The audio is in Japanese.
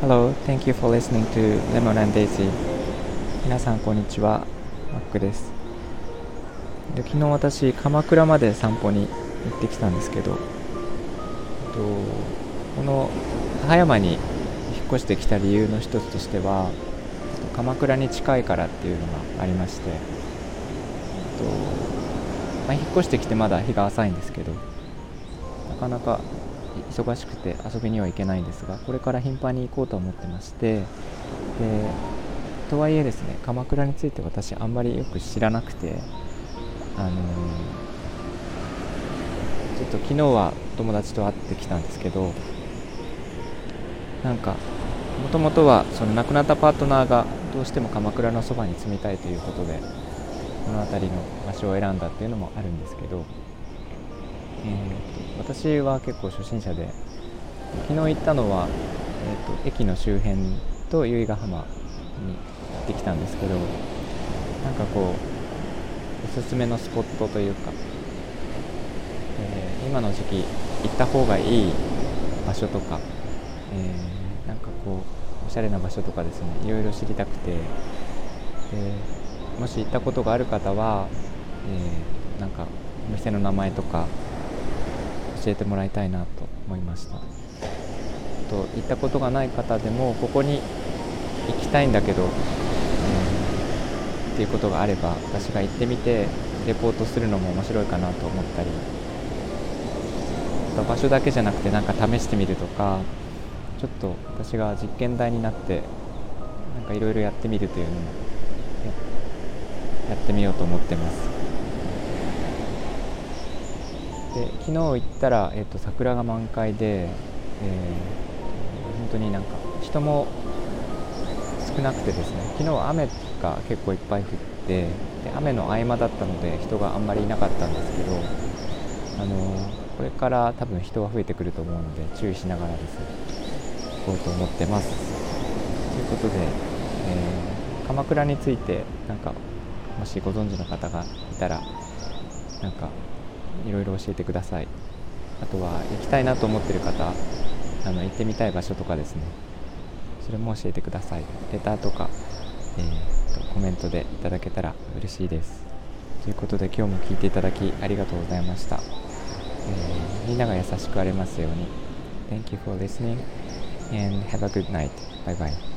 Hello, thank you for listening to Lemon and Daisy. 皆さんこんにちはマックです。で昨日私鎌倉まで散歩に行ってきたんですけどとこの葉山に引っ越してきた理由の一つとしては鎌倉に近いからっていうのがありましてと、あ、引っ越してきてまだ日が浅いんですけどなかなか忙しくて遊びには行けないんですがこれから頻繁に行こうと思ってましてでとはいえですね鎌倉について私あんまりよく知らなくてあのー、ちょっと昨日は友達と会ってきたんですけどなんかもともとはその亡くなったパートナーがどうしても鎌倉のそばに住みたいということでこの辺りの場所を選んだっていうのもあるんですけど、えー、私は結構初心者で昨日行ったのは、えーと、駅の周辺と由比ヶ浜に行ってきたんですけどなんかこうおすすめのスポットというか、えー、今の時期行った方がいい場所とか、えー、なんかこうおしゃれな場所とかですねいろいろ知りたくてでもし行ったことがある方は、えー、なんかお店の名前とか教えてもらいたいなと思いました。と行ったことがない方でもここに行きたいんだけど、えー、っていうことがあれば私が行ってみてレポートするのも面白いかなと思ったり場所だけじゃなくてなんか試してみるとかちょっと私が実験台になってなんかいろいろやってみるというのもややってみようと思ってます。で昨日行ったら、えーと、桜が満開で、えー、本当になんか人も少なくてですね。昨日雨が結構いっぱい降ってで雨の合間だったので人があんまりいなかったんですけどあのこれから多分人は増えてくると思うので注意しながらですね行こうと思ってます。ということで、えー、鎌倉についてなんかもしご存知の方がいたらなんかいろいろ教えてください。あとは行きたいなと思ってる方あの行ってみたい場所とかですね。それも教えてください。レターとか、えーと、とコメントでいただけたら嬉しいです。ということで今日も聞いていただきありがとうございました、えー、みんなが優しくありますように。Thank you for listening and have a good night. Bye bye.